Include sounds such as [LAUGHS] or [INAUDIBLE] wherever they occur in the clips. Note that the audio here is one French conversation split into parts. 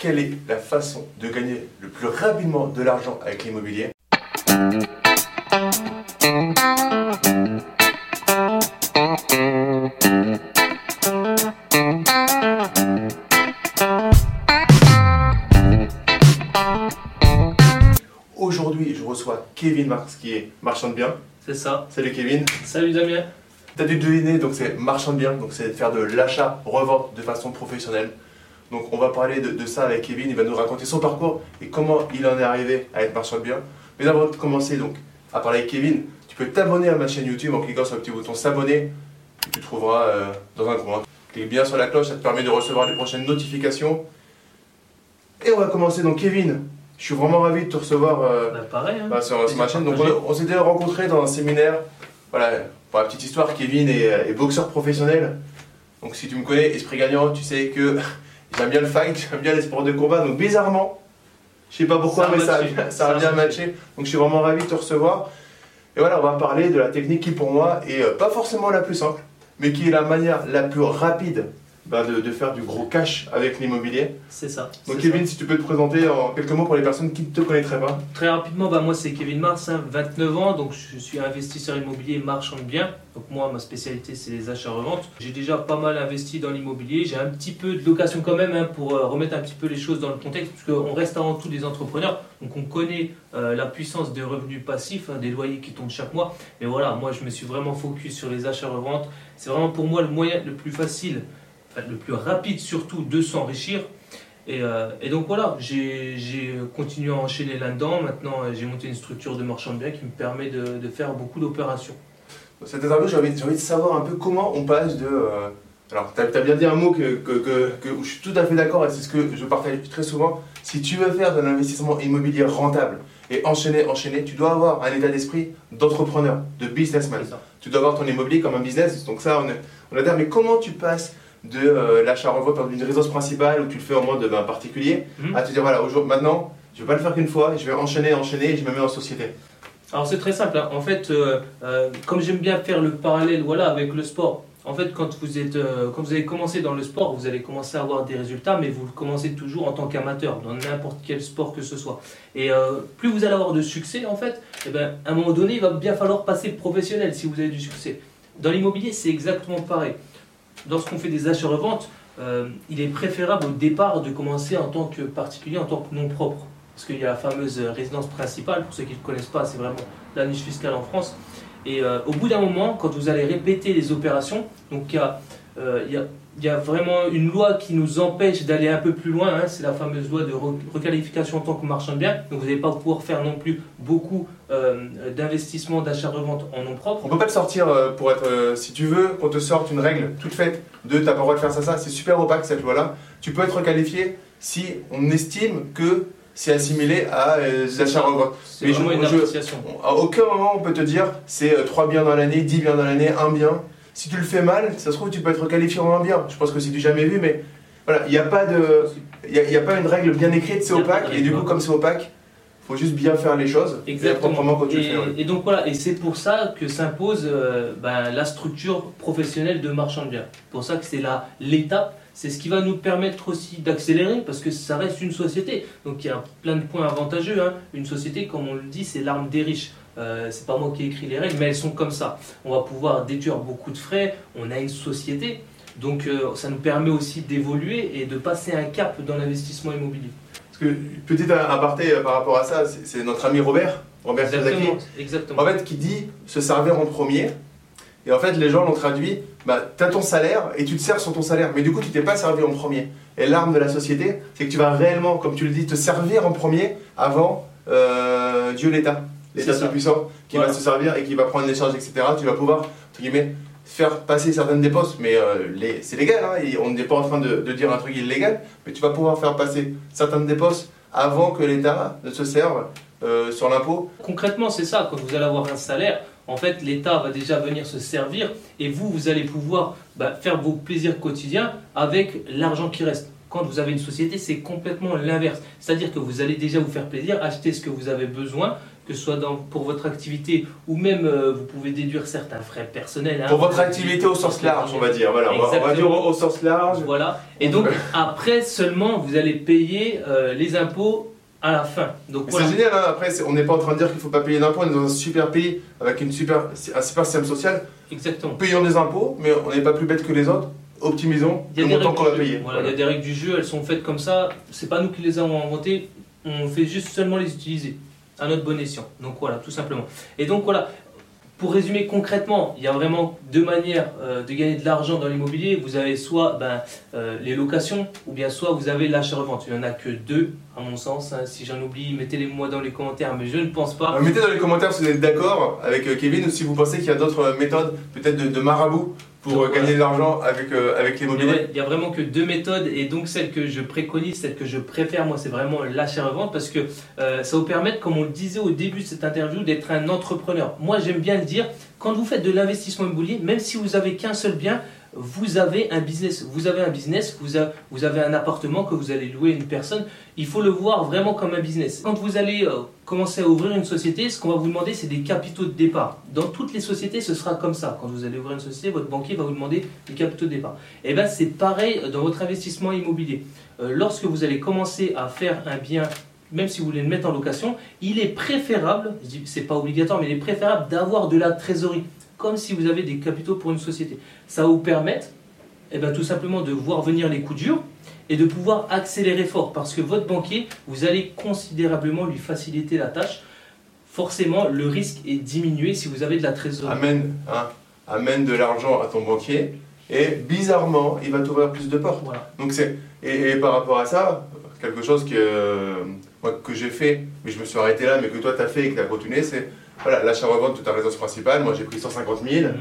quelle est la façon de gagner le plus rapidement de l'argent avec l'immobilier Aujourd'hui, je reçois Kevin Marx qui est marchand de biens. C'est ça. Salut Kevin. Salut Damien. T'as dû deviner, donc c'est marchand de biens, donc c'est faire de l'achat-revente de façon professionnelle. Donc on va parler de, ça avec Kevin, il va nous raconter son parcours et comment il en est arrivé à être marchand de biens. Mais avant de commencer donc à parler avec Kevin, tu peux t'abonner à ma chaîne YouTube en cliquant sur le petit bouton s'abonner que tu trouveras euh, dans un coin. Clique bien sur la cloche, ça te permet de recevoir les prochaines notifications. Et on va commencer donc Kevin. Je suis vraiment ravi de te recevoir euh, bah, pareil, hein. bah, sur, ma chaîne. Donc on, s'était rencontrés dans un séminaire. Voilà, pour la petite histoire, Kevin est, est boxeur professionnel. Donc si tu me connais, esprit gagnant, tu sais que J'aime bien le fight, [LAUGHS] j'aime bien les sports de combat. Donc bizarrement, je sais pas pourquoi, mais ça, ça, a bien matché. Donc je suis vraiment ravi de te recevoir. Et voilà, on va parler de la technique qui pour moi est euh, pas forcément la plus simple, mais qui est la manière la plus rapide bah, de, faire du gros cash avec l'immobilier. C'est ça. Donc Kevin, si tu peux te présenter en quelques mots pour les personnes qui ne te connaîtraient pas. Très rapidement, bah, moi c'est Kevin Mars, 29 ans, donc je suis investisseur immobilier marchand de biens. Donc moi ma spécialité c'est les achats-reventes. J'ai déjà pas mal investi dans l'immobilier, j'ai un petit peu de location quand même hein, pour euh, remettre un petit peu les choses dans le contexte, parce qu'on reste avant tout des entrepreneurs, donc on connaît euh, la puissance des revenus passifs, hein, des loyers qui tombent chaque mois. Mais voilà, moi je me suis vraiment focus sur les achats-reventes. C'est vraiment pour moi le moyen le plus facile le plus rapide surtout de s'enrichir. Et, euh, et, donc voilà, j'ai continué à enchaîner là-dedans. Maintenant, j'ai monté une structure de marchand de biens qui me permet de, de faire beaucoup d'opérations. Cette interview, j'ai envie, envie, de savoir un peu comment on passe de... Euh, alors, tu as, bien dit un mot que, que, que, où je suis tout à fait d'accord et c'est ce que je partage très souvent. Si tu veux faire de l'investissement immobilier rentable et enchaîner, enchaîner, tu dois avoir un état d'esprit d'entrepreneur, de businessman. Tu dois avoir ton immobilier comme un business. Donc ça, on, est, on a dit, mais comment tu passes de euh, l'achat-revente d'une résidence principale où tu le fais en mode ben, particulier, mhm. à te dire voilà, maintenant, je ne vais pas le faire qu'une fois, je vais enchaîner, enchaîner et je me mets en société. Alors c'est très simple, hein. en fait, euh, euh, comme j'aime bien faire le parallèle voilà, avec le sport, en fait, quand vous, êtes, quand vous avez commencé dans le sport, vous allez commencer à avoir des résultats, mais vous commencez toujours en tant qu'amateur, dans n'importe quel sport que ce soit. Et plus vous allez avoir de succès, en fait, eh ben, à un moment donné, il va bien falloir passer professionnel si vous avez du succès. Dans l'immobilier, c'est exactement pareil lorsqu'on fait des achats-reventes, euh, il est préférable au départ de commencer en tant que particulier, en tant que nom propre. Parce qu'il y a la fameuse résidence principale, pour ceux qui ne connaissent pas, c'est vraiment la niche fiscale en France. Et euh, au bout d'un moment, quand vous allez répéter les opérations, donc il y a, euh, il y a il y a vraiment une loi qui nous empêche d'aller un peu plus loin, hein. c'est la fameuse loi de requalification en tant que marchand de biens. Donc vous n'allez pas pouvoir faire non plus beaucoup euh, d'investissements, d'achat-revente en nom propre. On ne peut pas te sortir euh, pour être, euh, si tu veux, qu'on te sorte une règle toute faite de t'as pas le droit de faire ça, ça, c'est super opaque cette loi-là. Tu peux être requalifié si on estime que c'est assimilé à des achats-revente. Mais je, une appréciation. à aucun moment on peut te dire c'est 3 biens dans l'année, 10 biens dans l'année, 1 bien si tu le fais mal, ça se trouve, tu peux être qualifié en un bien. Je pense que c'est du jamais vu, mais voilà, il n'y a, pas de, il y a, pas une règle bien écrite, c'est opaque, et du coup, comme c'est opaque, faut juste bien faire les choses Exactement. quand tu et, fais. Et donc voilà, et c'est pour ça que s'impose euh, ben, la structure professionnelle de marchand de biens. pour ça que c'est l'étape, c'est ce qui va nous permettre aussi d'accélérer parce que ça reste une société. Donc il y a plein de points avantageux. Hein. Une société, comme on le dit, c'est l'arme des riches. Euh, c'est pas moi qui ai écrit les règles, mais elles sont comme ça. On va pouvoir déduire beaucoup de frais, on a une société, donc euh, ça nous permet aussi d'évoluer et de passer un cap dans l'investissement immobilier. Parce que, petit aparté euh, par rapport à ça, c'est notre ami Robert, Robert exactement, exactement. En fait, qui dit se servir en premier. Et en fait, les gens l'ont traduit, bah, tu as ton salaire et tu te sers sur ton salaire, mais du coup, tu t'es pas servi en premier. Et l'arme de la société, c'est que tu vas réellement, comme tu le dis, te servir en premier avant Dieu l'État l'État tout-puissant qui va se servir et qui va prendre les charges, etc. Tu vas pouvoir, entre guillemets, faire passer certaines dépenses, mais euh, c'est légal, hein, on n'est pas en train de, dire un truc illégal, mais tu vas pouvoir faire passer certaines dépenses avant que l'État ne se serve euh, sur l'impôt. Concrètement, c'est ça, quand vous allez avoir un salaire, en fait, l'État va déjà venir se servir et vous, vous allez pouvoir bah, faire vos plaisirs quotidiens avec l'argent qui reste. Quand vous avez une société, c'est complètement l'inverse. C'est-à-dire que vous allez déjà vous faire plaisir, acheter ce que vous avez besoin, que ce soit dans, pour votre activité ou même euh, vous pouvez déduire certains frais personnels. hein. Pour votre activité au sens large, on va dire. Voilà, on va- on va dire Exactement. au, sens large. Voilà. Et donc [LAUGHS] après seulement vous allez payer euh, les impôts à la fin. Donc voilà. C'est génial, hein. après on n'est pas en train de dire qu'il ne faut pas payer d'impôts, on est dans un super pays avec une super, un super système social. Exactement. Payons des impôts, mais on n'est pas plus bête que les autres. Optimisons le montant qu'on va payer. Voilà, il y a des règles du jeu, elles sont faites comme ça. C'est pas nous qui les avons inventées, on fait juste seulement les utiliser à notre bon escient. Donc voilà, tout simplement. Et donc voilà, pour résumer concrètement, il y a vraiment deux manières euh, de gagner de l'argent dans l'immobilier. Vous avez soit ben, euh, les locations, ou bien soit vous avez l'achat-revente. Il n'y en a que deux, à mon sens. hein. Si j'en oublie, mettez-les-moi dans les commentaires, mais je ne pense pas. Euh, Mettez dans les commentaires si vous êtes d'accord avec Kevin ou si vous pensez qu'il y a d'autres méthodes, peut-être de, de marabout, pour Donc, euh, gagner de l'argent avec, euh, avec l'immobilier. il y a vraiment que deux méthodes et donc celle que je préconise, celle que je préfère, moi, c'est vraiment l'achat-revente parce que euh, ça vous permet, comme on le disait au début de cette interview, d'être un entrepreneur. Moi, j'aime bien le dire, quand vous faites de l'investissement immobilier, même si vous avez qu'un seul bien, vous avez un business. Vous avez un business, vous, avez un appartement que vous allez louer à une personne. Il faut le voir vraiment comme un business. Quand vous allez euh, commencer à ouvrir une société, ce qu'on va vous demander, c'est des capitaux de départ. Dans toutes les sociétés, ce sera comme ça. Quand vous allez ouvrir une société, votre banquier va vous demander des capitaux de départ. Et bien, c'est pareil dans votre investissement immobilier. Euh, lorsque vous allez commencer à faire un bien, même si vous voulez le mettre en location, il est préférable, c'est pas obligatoire, mais il est préférable d'avoir de la trésorerie, comme si vous avez des capitaux pour une société. Ça va vous permettre, eh ben, tout simplement, de voir venir les coups durs et de pouvoir accélérer fort, parce que votre banquier, vous allez considérablement lui faciliter la tâche. Forcément, le risque est diminué si vous avez de la trésorerie. Amène, hein, amène de l'argent à ton banquier et bizarrement, il va t'ouvrir plus de portes. Voilà. Donc c'est et, et par rapport à ça, quelque chose que euh, moi, que j'ai fait, mais je me suis arrêté là, mais que toi tu as fait et que tu as continué, c'est voilà l'achat-revente de ta résidence principale. Moi j'ai pris 150 000. Mhm.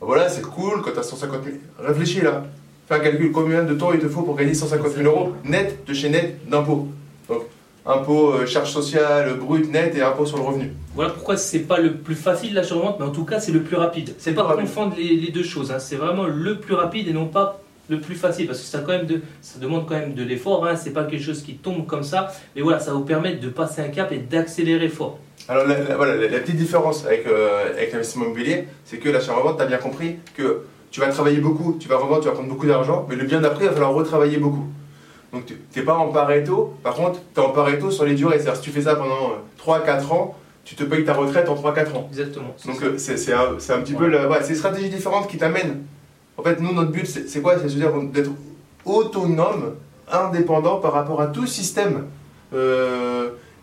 Voilà, c'est cool quand tu as 150 000. Réfléchis là. Fais un calcul. Combien de temps il te faut pour gagner 150 000 euros net de chez net d'impôts Donc impôt, euh, charge sociale, brut, net et impôt sur le revenu. Voilà pourquoi c'est pas le plus facile l'achat-revente, mais en tout cas c'est le plus rapide. C'est pas confondre les, les deux choses. hein. C'est vraiment le plus rapide et non pas le plus facile parce que ça, quand même de, ça demande quand même de l'effort. Hein. C'est pas quelque chose qui tombe comme ça, mais voilà, ça va vous permettre de passer un cap et d'accélérer fort. Alors la, la- voilà, la, la petite différence avec, euh, avec l'investissement immobilier, c'est que l'achat-revente, tu as bien compris que tu vas travailler beaucoup, tu vas revendre, tu vas prendre beaucoup d'argent, mais le bien d'après, il va falloir retravailler beaucoup. Donc tu n'es pas en pareto, par contre, tu es en pareto sur les durées. C'est-à-dire si tu fais ça pendant 3-4 ans, tu te payes ta retraite en 3-4 ans. Exactement. Donc euh, c'est un, c'est un petit peu la, ouais, c'est une stratégie différente qui t'amène. En fait, nous, notre but, c'est quoi? C'est dire d'être autonome, indépendant par rapport à tout système euh,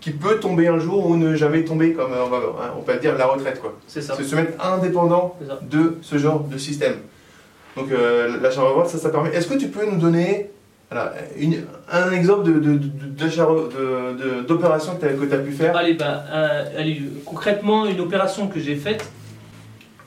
qui peut tomber un jour ou ne jamais tomber, comme euh, on, va, hein, on peut dire la retraite. quoi. c'est ça. C'est se mettre indépendant de ce genre de système. Donc euh, l'achat-revente, ça, ça permet. Est-ce que tu peux nous donner voilà, une- un exemple de- de- de- d'opération que tu as, pu faire? Allez, euh, allez, concrètement, une opération que j'ai faite,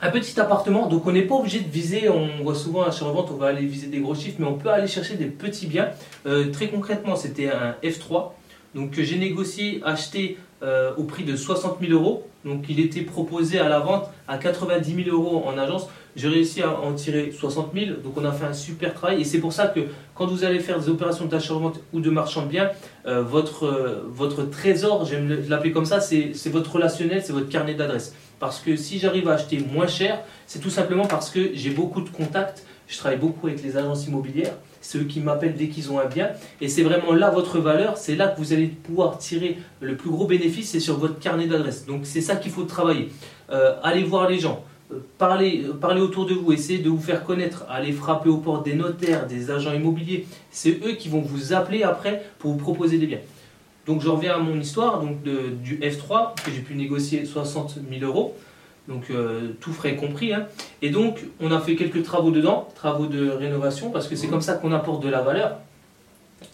un petit appartement, donc on n'est pas obligé de viser, on voit souvent à revente on va aller viser des gros chiffres, mais on peut aller chercher des petits biens. Euh, très concrètement, c'était un F3, donc j'ai négocié, acheté euh, au prix de 60 000 euros. Donc il était proposé à la vente à 90 000 euros en agence. J'ai réussi à en tirer 60 000, donc on a fait un super travail. Et c'est pour ça que quand vous allez faire des opérations d'achat-revente ou de marchand de biens, euh, votre, euh, votre trésor, j'aime le- l'appeler comme ça, c'est votre relationnel, c'est votre carnet d'adresse. Parce que si j'arrive à acheter moins cher, c'est tout simplement parce que j'ai beaucoup de contacts, je travaille beaucoup avec les agences immobilières, c'est eux qui m'appellent dès qu'ils ont un bien, et c'est vraiment là votre valeur, c'est là que vous allez pouvoir tirer le plus gros bénéfice, c'est sur votre carnet d'adresse. Donc c'est ça qu'il faut travailler. Euh, allez voir les gens. euh, Parlez, euh, parlez autour de vous, essayez de vous faire connaître, allez frapper aux portes des notaires, des agents immobiliers. C'est eux qui vont vous appeler après pour vous proposer des biens. Donc je reviens à mon histoire donc du F3 que j'ai pu négocier 60 000 euros, donc euh, tout frais compris. hein. Et donc on a fait quelques travaux dedans, travaux de rénovation, parce que c'est comme ça qu'on apporte de la valeur.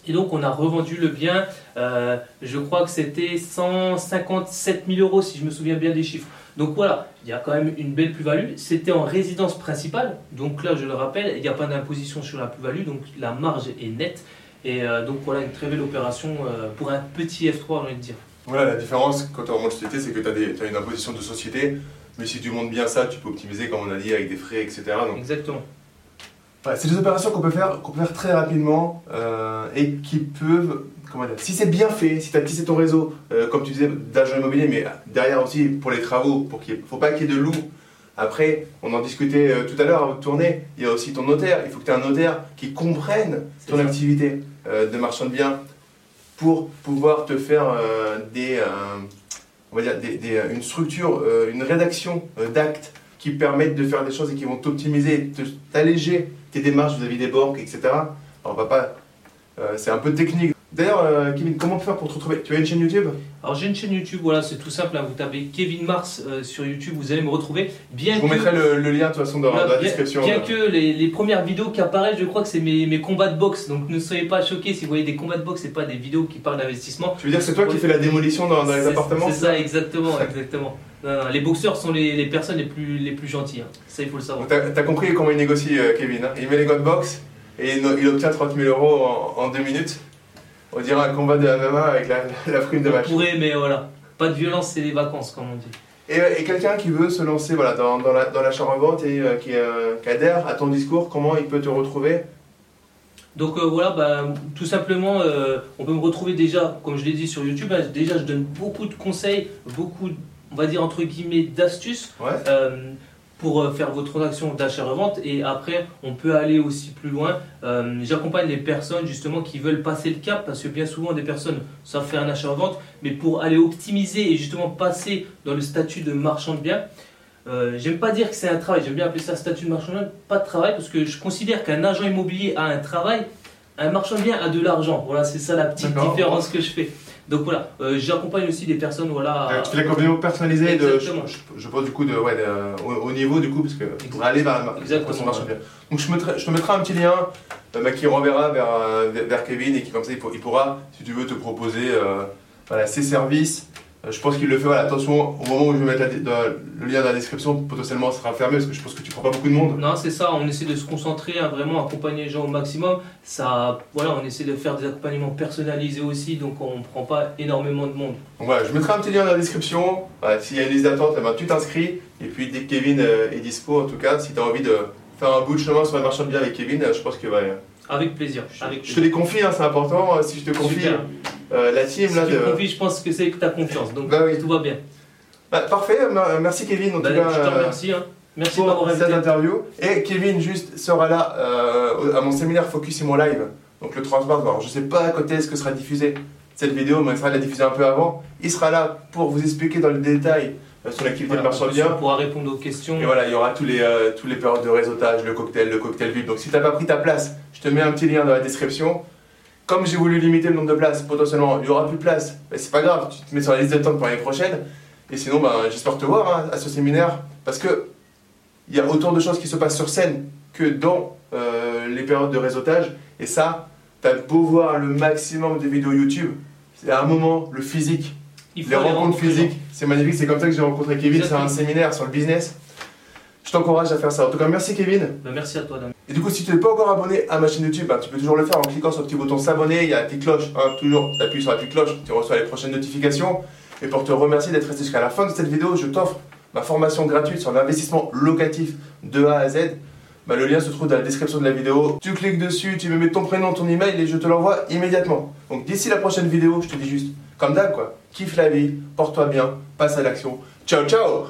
Et donc on a revendu le bien, euh, je crois que c'était 157 000 euros si je me souviens bien des chiffres. Donc voilà, il y a quand même une belle plus-value. C'était en résidence principale, donc là je le rappelle, il n'y a pas d'imposition sur la plus-value, donc la marge est nette. Et euh, donc voilà une très belle opération pour un petit F3, j'ai envie de dire. Voilà, la différence quand tu remontes société, c'est que tu as, une imposition de société, mais si tu montes bien ça, tu peux optimiser, comme on a dit, avec des frais, etc. Donc, Exactement. C'est des opérations qu'on peut faire, qu'on peut faire très rapidement euh, et qui peuvent, comment dire, si c'est bien fait, si tu as tissé ton réseau, euh, comme tu disais, d'agent immobilier, mais derrière aussi pour les travaux, pour qu'il faut pas qu'il y ait de loups. Après, on en discutait euh, tout à l'heure avant de tourner, il y a aussi ton notaire. Il faut que tu aies un notaire qui comprenne ton ça. activité euh, de marchand de biens pour pouvoir te faire euh, des, euh, on va dire des- une structure, euh, une rédaction euh, d'actes qui permettent de faire des choses et qui vont t'optimiser, t'alléger tes démarches vis-à-vis des banques, etc. Alors, on euh, c'est un peu technique. D'ailleurs, euh, Kevin, comment faire pour te retrouver? Tu as une chaîne YouTube? Alors j'ai une chaîne YouTube, voilà, c'est tout simple. hein, vous tapez Kevin Mars euh, sur YouTube, vous allez me retrouver. Bien Je vous que- mettrai le, le lien de toute façon dans, la bien, description. bien euh. que les, les premières vidéos qui apparaissent, je crois que c'est mes, mes combats de boxe. Donc ne soyez pas choqués si vous voyez des combats de boxe, c'est pas des vidéos qui parlent d'investissement. Tu veux dire que c'est toi qui fais la démolition dans, dans les appartements? C'est ça, exactement, exactement. [LAUGHS] Non, non, les boxeurs sont les, les personnes les plus, les plus gentilles. hein. Ça, il faut le savoir. T'as as compris comment il négocie, euh, Kevin. hein il met les gants de boxe et il, il obtient 30 000 euros en, en deux minutes. On dirait un combat de MMA avec la, la prime de On match. pourrait, mais voilà. Pas de violence, c'est des vacances, comme on dit. Et, et quelqu'un qui veut se lancer voilà, dans, dans la- dans l'achat-revente et euh, qui, euh, qui adhère à ton discours, comment il peut te retrouver? Donc euh, voilà, bah, tout simplement, euh, on peut me retrouver déjà, comme je l'ai dit sur YouTube, hein, déjà je donne beaucoup de conseils, beaucoup, on va dire entre guillemets, d'astuces Ouais. Pour euh, faire vos transactions d'achat-revente. Et après, on peut aller aussi plus loin. Euh, J'accompagne les personnes justement qui veulent passer le cap, parce que bien souvent des personnes savent faire un achat-revente, mais pour aller optimiser et justement passer dans le statut de marchand de biens, euh, j'aime pas dire que c'est un travail, j'aime bien appeler ça statut de marchand de biens, pas de travail, parce que je considère qu'un agent immobilier a un travail, un marchand de biens a de l'argent. Voilà, c'est ça la petite différence que je fais. Donc voilà, euh, j'accompagne aussi des personnes, voilà. Euh, Tu fais l'accompagnement personnalisé de, je, Exactement. je, je pense du coup de, ouais, de- au, au niveau du coup parce que pour aller vers la Exactement, bien. Donc je, mettrai, je te mettrai un petit lien euh, bah, qui renverra vers, euh, vers- vers Kevin et qui comme ça il, pour- il pourra si tu veux te proposer euh, voilà, ses services. Euh, je pense qu'il le fait. Voilà, attention au moment où je vais mettre la- le lien dans la description potentiellement ça sera fermé parce que je pense que tu prends pas beaucoup de monde. Non, c'est ça, on essaie de se concentrer, à vraiment accompagner les gens au maximum. Ça, voilà, on essaie de faire des accompagnements personnalisés aussi, donc on ne prend pas énormément de monde. Donc voilà, je mettrai un petit lien dans la description. Voilà, S'il y a une liste d'attente, eh ben, tu t'inscris. Et puis dès que Kevin euh, est dispo, en tout cas, si tu as envie de faire un bout de chemin sur le marchand de biens avec Kevin, euh, je pense que ouais, Avec plaisir. je, avec je te les confie, hein, c'est important. Si je te confie Super. Euh, la team Si là tu de. confies, je pense que c'est que tu as confiance, donc Bah oui. tout va bien. Bah, parfait, merci Kevin en Bah, tout cas. je te euh, remercie. hein. Merci pour m'avoir cette interview. Et Kevin juste sera là euh, à mon séminaire Focus et mon live. Donc le 30 mars. Alors je sais pas quand est-ce que sera diffusée cette vidéo, mais il sera la diffuser un peu avant. Il sera là pour vous expliquer dans le détail sur l'activité Voilà, de biens. on pourra répondre aux questions. Et voilà, il y aura tous les, euh, tous les périodes de réseautage, le cocktail, le cocktail VIP. Donc si tu n'as pas pris ta place, je te mets un petit lien dans la description. Comme j'ai voulu limiter le nombre de places, potentiellement il n'y aura plus de place, mais c'est pas grave, tu te mets sur la liste d'attente pour l'année prochaine. Et sinon, ben, j'espère te voir hein, à ce séminaire parce que il y a autant de choses qui se passent sur scène que dans euh, les périodes de réseautage. Et ça, tu as beau voir le maximum de vidéos YouTube, c'est à un moment le physique Il les rencontres physiques, c'est magnifique, c'est comme ça que j'ai rencontré Kevin, c'est un séminaire sur le business. Je t'encourage à faire ça. En tout cas, merci Kevin. Bah, merci à toi, Dame. Et du coup, si tu n'es pas encore abonné à ma chaîne YouTube, bah, tu peux toujours le faire en cliquant sur le petit bouton s'abonner. Il y a la petite cloche, hein, toujours, tu appuies sur la petite cloche, tu reçois les prochaines notifications. Et pour te remercier d'être resté jusqu'à la fin de cette vidéo, je t'offre ma formation gratuite sur l'investissement locatif de A à Z. Bah, le lien se trouve dans la description de la vidéo. Tu cliques dessus, tu me mets ton prénom, ton email et je te l'envoie immédiatement. Donc d'ici la prochaine vidéo, je te dis juste, comme d'hab quoi, kiffe la vie, porte-toi bien, passe à l'action. Ciao ciao